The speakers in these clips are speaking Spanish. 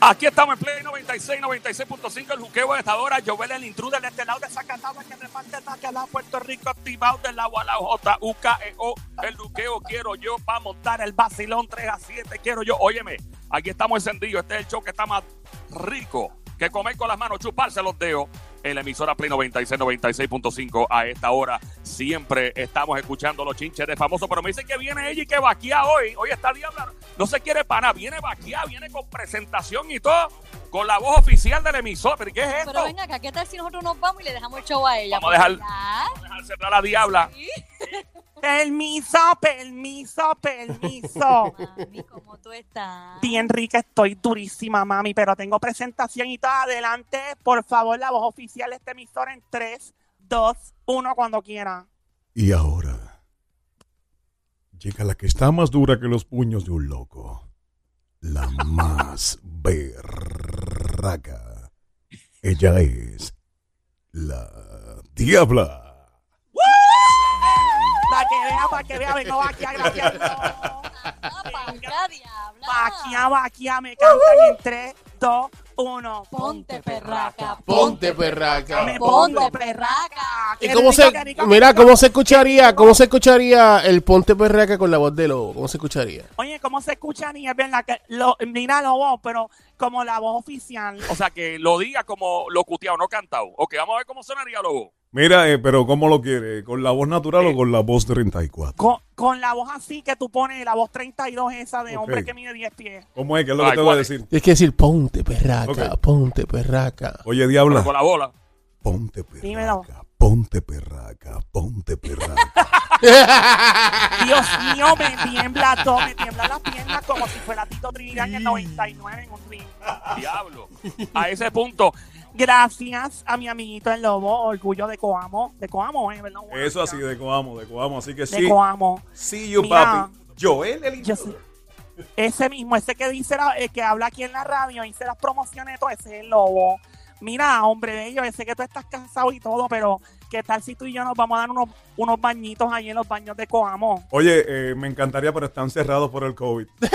Aquí estamos en Play 96, 96.5, el juqueo de esta hora. Jovel, el intruder de este lado de Zacatau, que reparte ataque a Puerto Rico, activado del agua a la J, U, K, E, O. El juqueo quiero yo para montar el vacilón 3 a 7. Quiero yo. Óyeme, aquí estamos encendidos. Este es el show que está más rico que comer con las manos, chuparse los dedos. En la emisora Play 96, 96.5 a esta hora. Siempre estamos escuchando los chinches de famoso, pero me dicen que viene ella y que vaquea hoy. Hoy está Diabla. No se quiere pana, viene vaquea, viene con presentación y todo, con la voz oficial del emisor. ¿Pero qué es esto? Pero venga acá, ¿qué tal si nosotros nos vamos y le dejamos el show a ella? Vamos a dejar- Vamos a dejar cerrar la Diabla. Sí. Permiso, permiso, permiso. Mami, ¿cómo tú estás? Bien rica estoy, durísima, mami, pero tengo presentación y todo. Adelante, por favor, la voz oficial de este emisor en 3, 2, 1, cuando quiera. Y ahora llega la que está más dura que los puños de un loco. La más berraca. Ella es la diabla. Vea, para que vea, vengo vaquia, gracias. me cantan en 3, 2, 1. Ponte perraca. Ponte perraca. Me pongo perraca. ¿Y Qué cómo rico, se, qué rico, mira, cómo se escucharía, cómo se escucharía el ponte perraca con la voz de lobo? ¿Cómo se escucharía? Oye, ¿cómo se escucha ni es verdad que lo, mira la voz, pero como la voz oficial. O sea, que lo diga como locuteado, no cantado. Ok, vamos a ver cómo sonaría luego. Mira, eh, pero ¿cómo lo quiere? ¿Con la voz natural o con la voz 34? Con, con la voz así que tú pones, la voz 32 esa de hombre que mide 10 pies. ¿Cómo es? ¿Qué es lo que Ay, te voy a ¿cuál es? decir? Tienes que decir ponte perraca, ponte perraca. Oye, Pero diabla, con la bola. ponte Dímelo. perraca, ponte perraca, ponte perraca. Dios mío, me tiembla todo, me tiembla las piernas como si fuera Tito Trinidad en el 99 en un ring. Diablo. A ese punto. Gracias a mi amiguito el lobo, orgullo de Coamo. De Coamo, ¿eh? ¿verdad? Eso así, de Coamo, de Coamo. Así que De sí, Coamo. sí, you Mira. papi. Joel, el Ese mismo, ese que dice la- el que habla aquí en la radio, dice las promociones, todo ese es el lobo. Mira, hombre bello, ese que tú estás cansado y todo, pero ¿qué tal si tú y yo nos vamos a dar unos, unos bañitos ahí en los baños de Coamo? Oye, eh, me encantaría, pero están cerrados por el COVID.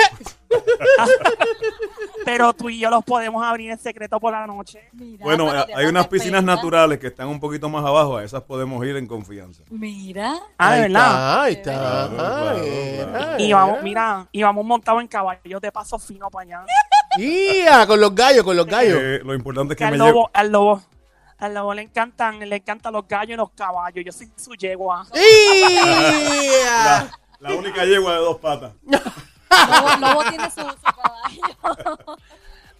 Pero tú y yo los podemos abrir en secreto por la noche. Mira, Bueno, hay unas piscinas naturales que están un poquito más abajo. A esas podemos ir en confianza. Mira. Ah, de Ahí verdad. está, ahí está. Claro, claro, mira, claro. Y vamos, mira. mira, y vamos montados en caballos de paso fino para allá. ¡Ia! Con los gallos, con los gallos. Eh, lo importante es Que al me lobo, llevo. al lobo, al lobo le encantan, le encantan los gallos y los caballos. Yo soy su yegua. ¡Ia! La única yegua de dos patas. Lobo, Lobo tiene su, su caballo.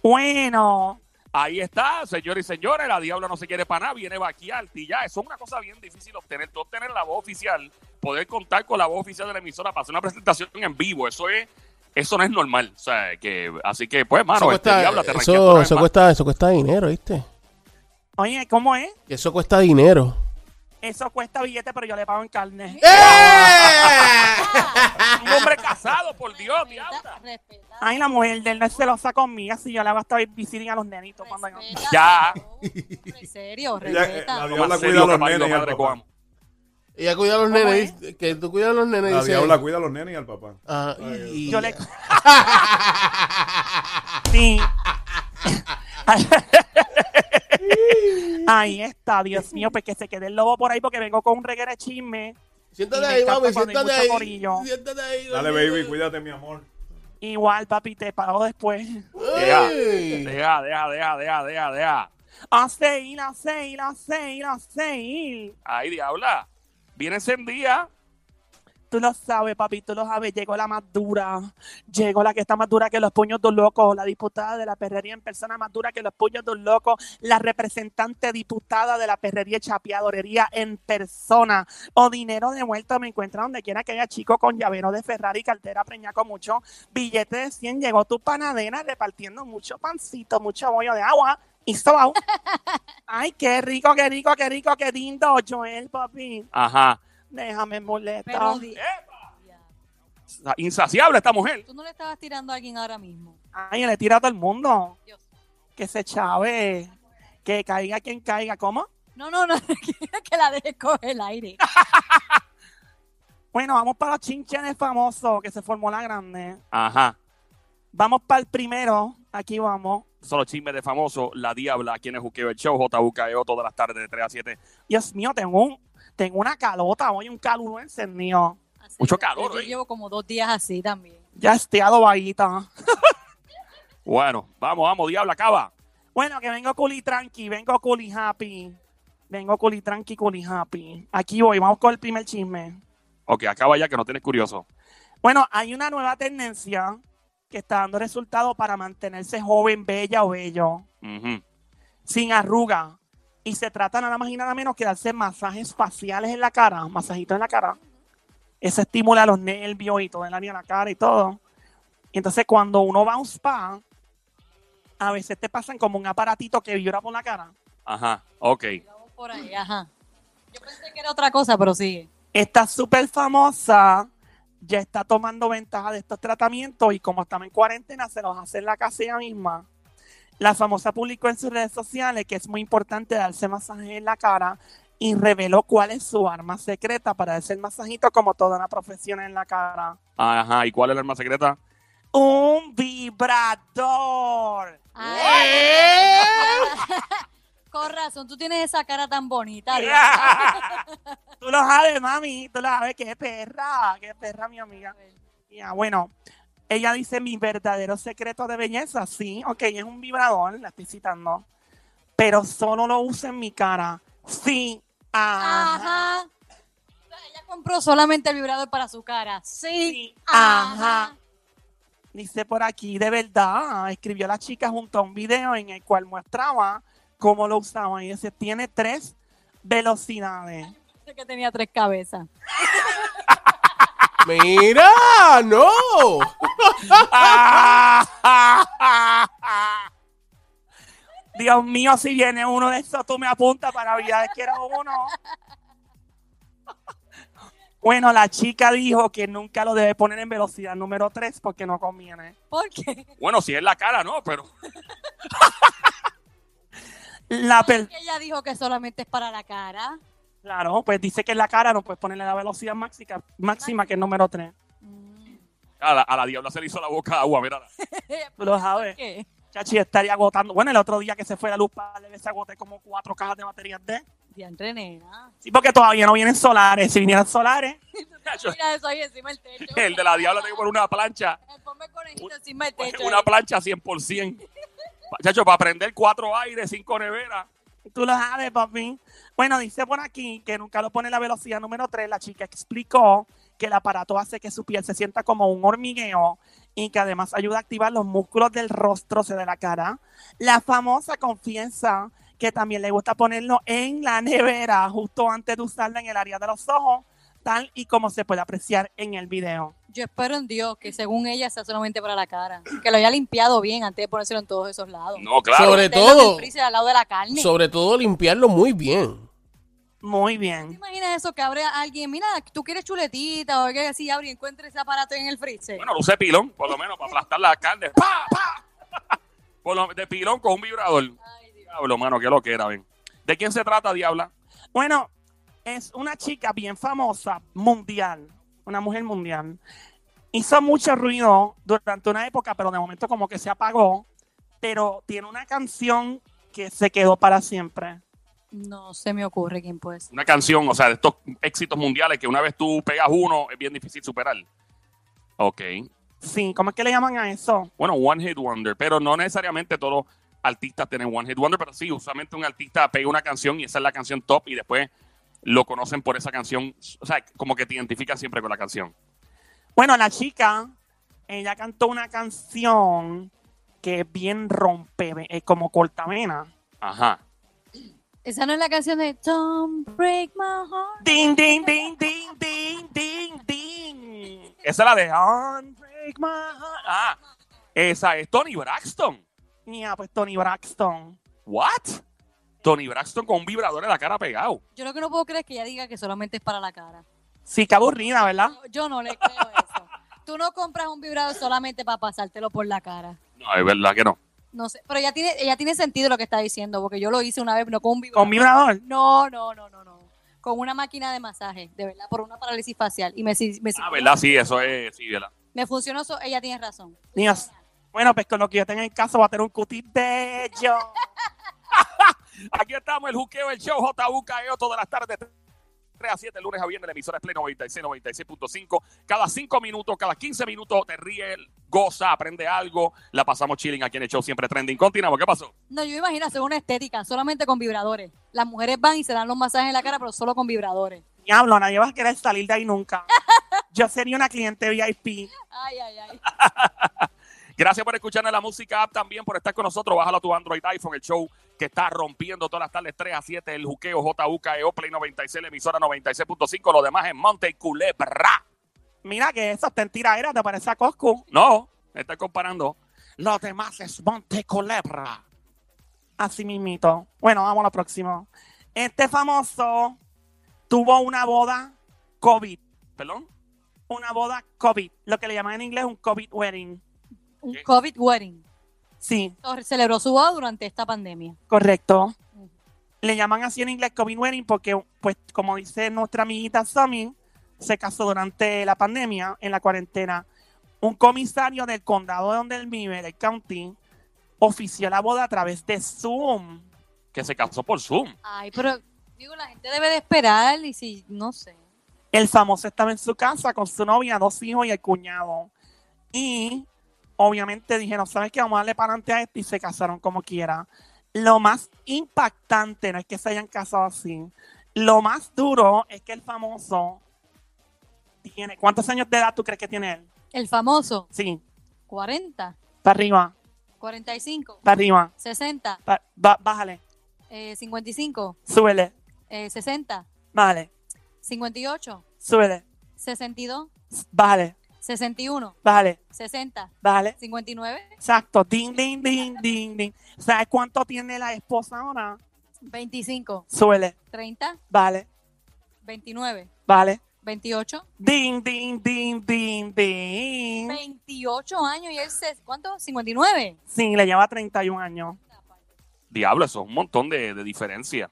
Bueno, Ahí está, señores y señores. La Diabla no se quiere para nada. Viene vaquear y ya. Eso es una cosa bien difícil obtener. Tú obtener la voz oficial, poder contar con la voz oficial de la emisora para hacer una presentación en vivo. Eso es. Eso no es normal. O sea, que. Así que, pues, mano, Eso este cuesta, Diabla te eso, eso cuesta, eso cuesta dinero, ¿viste? oye, ¿cómo es? Eso cuesta dinero. Eso cuesta billete, pero yo le pago en carne. Un hombre casado, por Dios, Diabla. Respeta, respeta. Ay, la mujer de él no es celosa conmigo, si yo le hago hasta visiting a los nenitos cuando yo... Respeta, Ya. En serio, Ella, eh, respeta. la cuida a los nenes Ella cuida a los ¿Cómo nenes. Que tú cuidas a los nenes. La dice diabla cuida a los nenes y al papá. Ah, Ay, y- Yo le... Sí. Ahí está, Dios mío, pues que se quede el lobo por ahí porque vengo con un reguero de chisme. Siéntate ahí, mami, siéntate ahí. corillo. Siéntate ahí. Dale, baby, cuídate, mi amor. Igual, papi, te pago después. Deja, deja, deja, deja, deja, deja, deja. A seguir, a seguir, a seguir, a seguir. Ay, Diabla. Viene encendida. Tú lo sabes, papi, tú lo sabes. Llegó la más dura. Llegó la que está más dura que los puños de un loco. La diputada de la perrería en persona más dura que los puños de un loco. La representante diputada de la perrería chapeadorería en persona. O dinero de vuelta me encuentra donde quiera que haya chico con llavero de Ferrari, cartera preñada con mucho billete de 100. Llegó tu panadera repartiendo mucho pancito, mucho bollo de agua. Y sobao. Ay, qué rico, qué rico, qué rico, qué lindo, Joel, papi. Ajá. Déjame ¡Epa! Insaciable esta mujer. tú no le estabas tirando a alguien ahora mismo. Ay, le tira a todo el mundo. Dios. Que se chave. Que caiga quien caiga. ¿Cómo? No, no, no, que la dejes coger el aire. Bueno, vamos para los chinchenes famosos que se formó la grande. Ajá. Vamos para el primero. Aquí vamos. Son los chismes de famoso, La Diabla, quien es Juqueo el Show, JUKEO, todas las tardes de 3 a 7. Dios mío, tengo, un, tengo una calota hoy, un caluro encendido. Así Mucho calor, Yo ¿eh? llevo como dos días así también. Ya estoy adobadita. Bueno, vamos, vamos, Diabla, acaba. Bueno, que vengo culi tranqui, vengo culi happy. Vengo culi tranqui, culi happy. Aquí voy, vamos con el primer chisme. Ok, acaba ya que no tienes curioso. Bueno, hay una nueva tendencia que está dando resultados para mantenerse joven, bella o bello, sin arruga. Y se trata nada más y nada menos que hacer masajes faciales en la cara, masajitos en la cara. Eso estimula los nervios y todo el área de la cara y todo. Y entonces cuando uno va a un spa, a veces te pasan como un aparatito que vibra por la cara. Ajá, ok. Por ahí, ajá. Yo pensé que era otra cosa, pero sigue. Esta súper famosa ya está tomando ventaja de estos tratamientos y como estamos en cuarentena, se los hace en la casa ella misma. La famosa publicó en sus redes sociales que es muy importante darse masajes en la cara y reveló cuál es su arma secreta para darse el masajito como toda una profesión en la cara. Ajá, ¿y cuál es la arma secreta? Un vibrador. Ay, Con razón, tú tienes esa cara tan bonita. Tú lo sabes, mami, tú lo sabes, qué perra, qué perra, mi amiga. Ya, bueno, ella dice mi verdadero secreto de belleza. Sí, ok, es un vibrador, la estoy citando. Pero solo lo uso en mi cara. Sí, ajá. Ajá. Ella compró solamente el vibrador para su cara. Sí. Sí, ajá. Dice por aquí, de verdad, escribió la chica junto a un video en el cual mostraba cómo lo usaba. Y dice, tiene tres velocidades. Pensé que tenía tres cabezas. Mira, no. Dios mío, si viene uno de esos, tú me apuntas para Navidades, quiero uno. Bueno, la chica dijo que nunca lo debe poner en velocidad número 3 porque no conviene. ¿Por qué? Bueno, si es la cara, no, pero. La per- Que ella dijo que solamente es para la cara. claro, pues dice que en la cara no puedes ponerle la velocidad máxima, máxima que es número 3. Mm. A la, a la diabla se le hizo la boca agua, mira. Tú lo sabes. ¿Qué? Chachi estaría agotando. Bueno, el otro día que se fue la luz para le se agoté como cuatro cajas de baterías de. Diantre, nena. Sí, porque todavía no vienen solares. Si vinieran solares, Mira eso ahí encima del techo. El de la diabla tengo que poner una plancha. Ponme conejito encima del techo. Una plancha 100%. Chacho, para prender cuatro aires, cinco neveras. Tú lo sabes, papi. Bueno, dice por aquí que nunca lo pone la velocidad número 3. La chica explicó que el aparato hace que su piel se sienta como un hormigueo y que además ayuda a activar los músculos del rostro, o de la cara. La famosa confiesa que también le gusta ponerlo en la nevera justo antes de usarla en el área de los ojos, tal y como se puede apreciar en el video. Yo espero en Dios que según ella sea solamente para la cara. Que lo haya limpiado bien antes de ponérselo en todos esos lados. No, claro. Sobre todo, freezer al lado de la carne. sobre todo limpiarlo muy bien. Muy ¿Te bien. imaginas eso? Que abre a alguien, mira, tú quieres chuletita o algo así, abre y encuentre ese aparato en el freezer. Bueno, lo usé pilón, por lo menos, para aplastar la carne. ¡Pa, pa! Por lo, de pilón con un vibrador. Ay, Dios. Diablo, mano, qué lo que era, ven. ¿De quién se trata, diabla? Bueno, es una chica bien famosa, mundial, una mujer mundial. Hizo mucho ruido durante una época, pero de momento como que se apagó. Pero tiene una canción que se quedó para siempre. No se me ocurre quién puede ser. Una canción, o sea, de estos éxitos mundiales que una vez tú pegas uno, es bien difícil superar. Ok. Sí, ¿cómo es que le llaman a eso? Bueno, One Hit Wonder, pero no necesariamente todos los artistas tienen One Hit Wonder, pero sí, usualmente un artista pega una canción y esa es la canción top y después lo conocen por esa canción, o sea, como que te identifican siempre con la canción. Bueno, la chica, ella cantó una canción que es bien rompe, es como cortamena. Ajá. Esa no es la canción de Don't Break My Heart. Ding, ding, ding, ding, ding, ding, ding. Esa es la de Unbreak My Heart. Ah, esa es Tony Braxton. Ya, pues Tony Braxton. ¿What? Tony Braxton con un vibrador en la cara pegado. Yo lo que no puedo creer es que ella diga que solamente es para la cara. Sí, qué aburrida, ¿verdad? Yo no le creo eso. Tú no compras un vibrador solamente para pasártelo por la cara. No, es verdad que no. No sé, pero ella tiene, ella tiene sentido lo que está diciendo, porque yo lo hice una vez, no con un vibrador. Con vibrador. No, no, no, no, no. con una máquina de masaje, de verdad, por una parálisis facial. Y me, me, Ah, ¿verdad? Sí, eso es, sí, ¿verdad? me funcionó eso, ella tiene razón. Dios. Bueno, pues con lo que yo tenga en casa voy a tener un cutis bello. Aquí estamos, el juqueo, el show JUKEO, todas las tardes, 3 a 7, lunes a viernes, la emisora es Play 96, 96.5. Cada 5 minutos, cada 15 minutos te ríe, goza, aprende algo. La pasamos chilling aquí en el show, siempre trending. Continuamos, ¿qué pasó? No, yo imagino hacer una estética solamente con vibradores. Las mujeres van y se dan los masajes en la cara, pero solo con vibradores. Diablo, nadie va a querer salir de ahí nunca. Yo sería una cliente VIP. Ay, ay, ay. Gracias por escucharnos la música app también, por estar con nosotros. Bájalo a tu Android iPhone, el show que está rompiendo todas las tardes 3 a 7, el juqueo JUKEO, Play 96, la emisora 96.5. Lo demás en Monte Culebra. Mira que en tiraera, ¿te parece a Coscu? No, me estoy comparando. Lo demás es Monte Culebra. Así mismito. Bueno, vamos a lo próximo. Este famoso tuvo una boda COVID. ¿Perdón? Una boda COVID. Lo que le llaman en inglés un COVID wedding. Un. COVID wedding. Sí, Celebró su boda durante esta pandemia. correcto. Le llaman así en inglés COVID wedding porque, pues, como dice nuestra amiguita Somi, se casó durante la pandemia, en la cuarentena. Un comisario del condado de donde él vive, del county, ofició la boda a través de Zoom. Que se casó por Zoom. Ay, pero digo, la gente debe de esperar y si, no sé. El famoso estaba en su casa con su novia, dos hijos y el cuñado. Y obviamente dijeron, ¿sabes qué? Vamos a darle para adelante a esto y se casaron como quiera. Lo más impactante no es que se hayan casado así. Lo más duro es que el famoso tiene... ¿Cuántos años de edad tú crees que tiene él? El famoso, Sí, 40, para arriba, 45, para arriba. 60, pa- bájale, eh, 55, súbele, eh, 60, bájale, 58, súbele, 62, bájale, 61, bájale, 60, bájale. 59, Exacto, ding, ding, ding, ding, ding. ¿Sabes cuánto tiene la esposa ahora? 25, Súbele, 30, vale, 29, vale. 28, Ding, ding, ding, ding, ding. 28 años y él se, ¿cuánto? 59. Sí, le lleva 31 años. Diablo, eso es un montón de, de diferencia.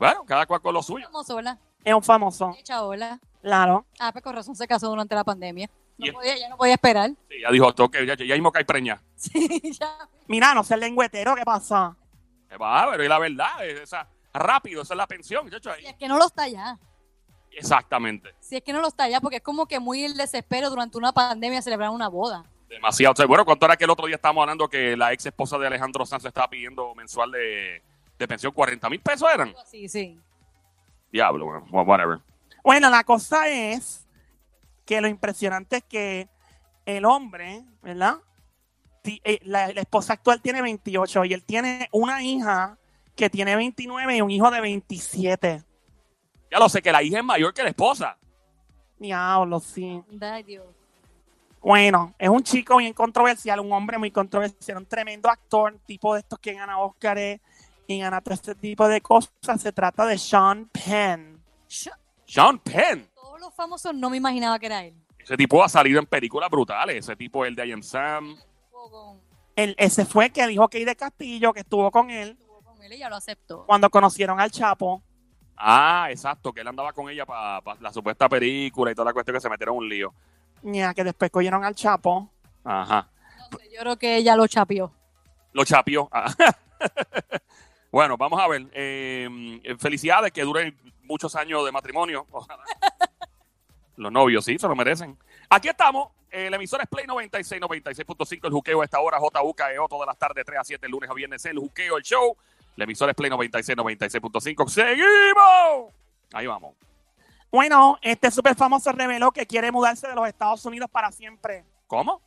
Bueno, cada cual con lo suyo. Famoso, ¿verdad? Es un famoso, Echa hola. claro. Ah, pues con razón se casó durante la pandemia. No Y- podía, ya no podía esperar. Sí, ya dijo, toque, ya, ya mismo que hay preña. Sí, ya. Mira, no sé el lengüetero, ¿qué pasa? Eh, Va, pero y la verdad, es esa, rápido, esa es la pensión, muchacho. ahí. Si es que no lo está ya. Exactamente. Si es que no lo está ya, porque es como que muy el desespero durante una pandemia celebrar una boda. Demasiado. O sea, bueno, ¿cuánto era que el otro día estábamos hablando que la ex esposa de Alejandro Sanz estaba pidiendo mensual de, de pensión? ¿40 mil pesos eran? Así, sí. Diablo, bueno, whatever. Bueno, la cosa es que lo impresionante es que el hombre, ¿verdad? Eh, La, la esposa actual tiene 28 y él tiene una hija que tiene 29 y un hijo de 27. Ya lo sé, que la hija es mayor que la esposa. Diablo, sí. Dios. Bueno, es un chico bien controversial, un hombre muy controversial, un tremendo actor, tipo de estos que gana Óscar y gana todo este tipo de cosas. Se trata de Sean Penn. Sean Penn. Todos los famosos no me imaginaba que era él. Ese tipo ha salido en películas brutales. Ese tipo, el de I Am Sam. Él, ese fue que dijo que de Castillo, que estuvo con él estuvo con él y ya lo aceptó. cuando conocieron al Chapo. Ah, exacto, que él andaba con ella para la supuesta película y toda la cuestión que se metieron en un lío. Ya, que después cogieron al Chapo. Ajá. No sé, yo creo que ella lo chapió. Lo chapió. Ah. bueno, vamos a ver. Eh, felicidades, que duren muchos años de matrimonio. Ojalá. Los novios, sí, se lo merecen. Aquí estamos. Eh, la emisora es Play 96, 96.5. El juqueo a esta hora, JUKEO, todas las tardes, 3 a 7, el lunes a viernes. El juqueo, el show. La emisora es Play 96, 96.5. ¡Seguimos! Ahí vamos. Bueno, este súper famoso reveló que quiere mudarse de los Estados Unidos para siempre ¿Cómo?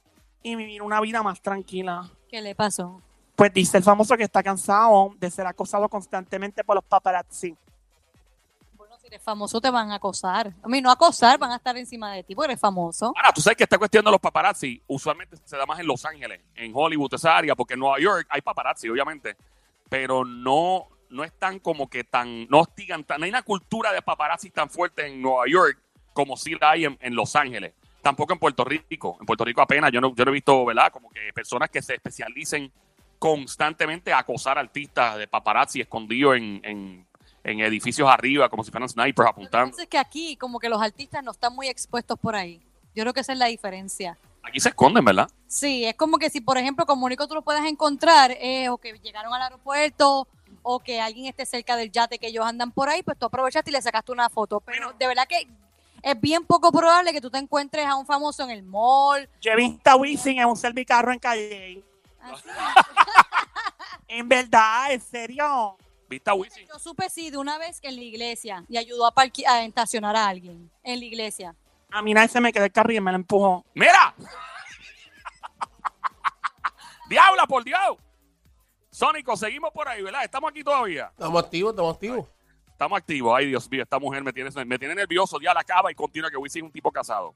y vivir una vida más tranquila. ¿Qué le pasó? Pues dice el famoso que está cansado de ser acosado constantemente por los paparazzi. Eres famoso te van a acosar. A mí no acosar, van a estar encima de ti porque eres famoso. Ahora, tú sabes que esta cuestión de los paparazzi usualmente se da más en Los Ángeles, en Hollywood, esa área, porque en Nueva York hay paparazzi, obviamente, pero no, no están como que tan, no hostigan, tan, no hay una cultura de paparazzi tan fuerte en Nueva York como sí la hay en, Los Ángeles. Tampoco en Puerto Rico. En Puerto Rico apenas, yo no, yo no he visto, ¿verdad? Como que personas que se especialicen constantemente a acosar artistas de paparazzi escondidos en, en edificios arriba, como si fueran snipers apuntando. es que aquí, como que los artistas no están muy expuestos por ahí. Yo creo que esa es la diferencia. Aquí se esconden, ¿verdad? Sí, es como que si, por ejemplo, como único tú lo puedes encontrar, eh, o que llegaron al aeropuerto, o que alguien esté cerca del yate que ellos andan por ahí, pues tú aprovechaste y le sacaste una foto. Pero de verdad que es bien poco probable que tú te encuentres a un famoso en el mall. Yo he visto a Wisin en un servicarro en calle. así. En verdad, en serio. ¿Viste a Wisin? Yo supe sí de una vez que en la iglesia y ayudó a, a estacionar a alguien en la iglesia. A mí nadie se me quedó el carril y me lo empujó. ¡Mira! ¡Diabla, por Dios! Sónico, seguimos por ahí, ¿verdad? Estamos aquí todavía. Estamos activos, estamos activos. Estamos activos. Ay, Dios mío, esta mujer me tiene, me tiene nervioso. Ya la acaba y continúa que Wisin es un tipo casado.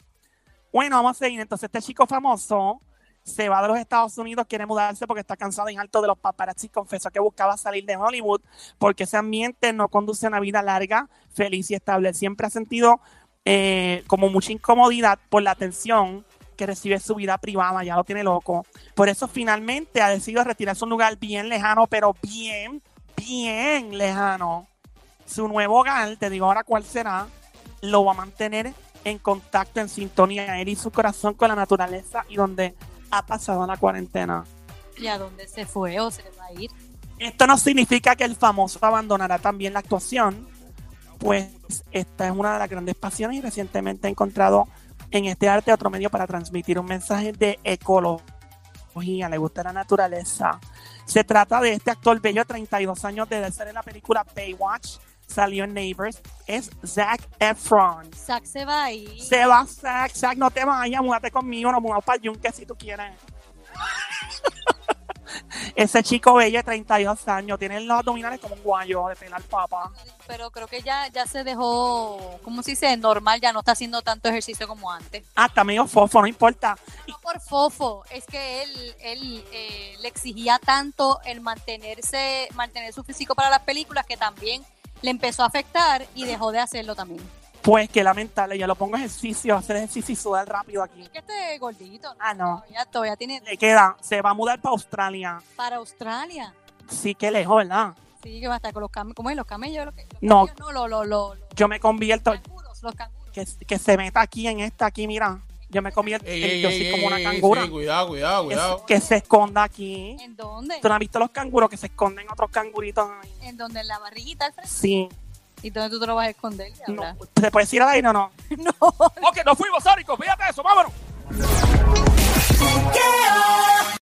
Bueno, vamos a seguir. Entonces, este chico famoso se va de los Estados Unidos, quiere mudarse porque está cansado y harto de los paparazzi. Confesó que buscaba salir de Hollywood porque ese ambiente no conduce a una vida larga, feliz y estable. Siempre ha sentido eh, como mucha incomodidad por la atención que recibe su vida privada, ya lo tiene loco. Por eso finalmente ha decidido retirarse a un lugar bien lejano, pero bien, bien lejano. Su nuevo hogar, te digo ahora cuál será, lo va a mantener en contacto, en sintonía, él y su corazón con la naturaleza y donde ha pasado la cuarentena. ¿Y a dónde se fue o se va a ir? Esto no significa que el famoso abandonará también la actuación, pues esta es una de las grandes pasiones y recientemente ha encontrado en este arte otro medio para transmitir un mensaje de ecología, le gusta la naturaleza. Se trata de este actor bello de 32 años de ser en la película Baywatch, salió en Neighbors, es Zac Efron. Zack se va a ir. Se va Zac, Zac, no te vayas, múdate conmigo, nos mudamos para el Yunque si tú quieres. Ese chico bello de 32 años tiene los abdominales como un guayo de pelar papa. Pero creo que ya, ya se dejó, ¿cómo se dice? Normal, ya no está haciendo tanto ejercicio como antes. Ah, está medio fofo, no importa. No por fofo, es que él, él eh, le exigía tanto el mantenerse, mantener su físico para las películas que también le empezó a afectar y dejó de hacerlo también. Pues qué lamentable, yo lo pongo ejercicio, hacer ejercicio y sudar rápido aquí. Es que este gordito, ¿no? Ah, no. Todavía, todavía tiene Le queda, se va a mudar para Australia. para Australia. Sí, que lejos, ¿verdad? Sí, que va a estar con los camellos. ¿Cómo es? ¿Los camellos? Los, los No. camellos, no, los, los, los, los Yo me convierto, canguros, los canguros. que, que se meta aquí en esta, aquí, mira. Yo me convierto, Ey, ey, yo ey, soy ey, como una cangura. sí, cuidado, cuidado, Que, cuidado. se- que se esconda aquí. ¿En dónde? ¿Tú no has visto los canguros que se esconden otros canguritos ahí? ¿En dónde? ¿En la barriguita al frente? Sí. ¿Y dónde tú te lo vas a esconder? No. diabla? ¿Se puede decir al aire o no? No. Ok, nos fuimos, Sónico. Fíjate eso, vámonos.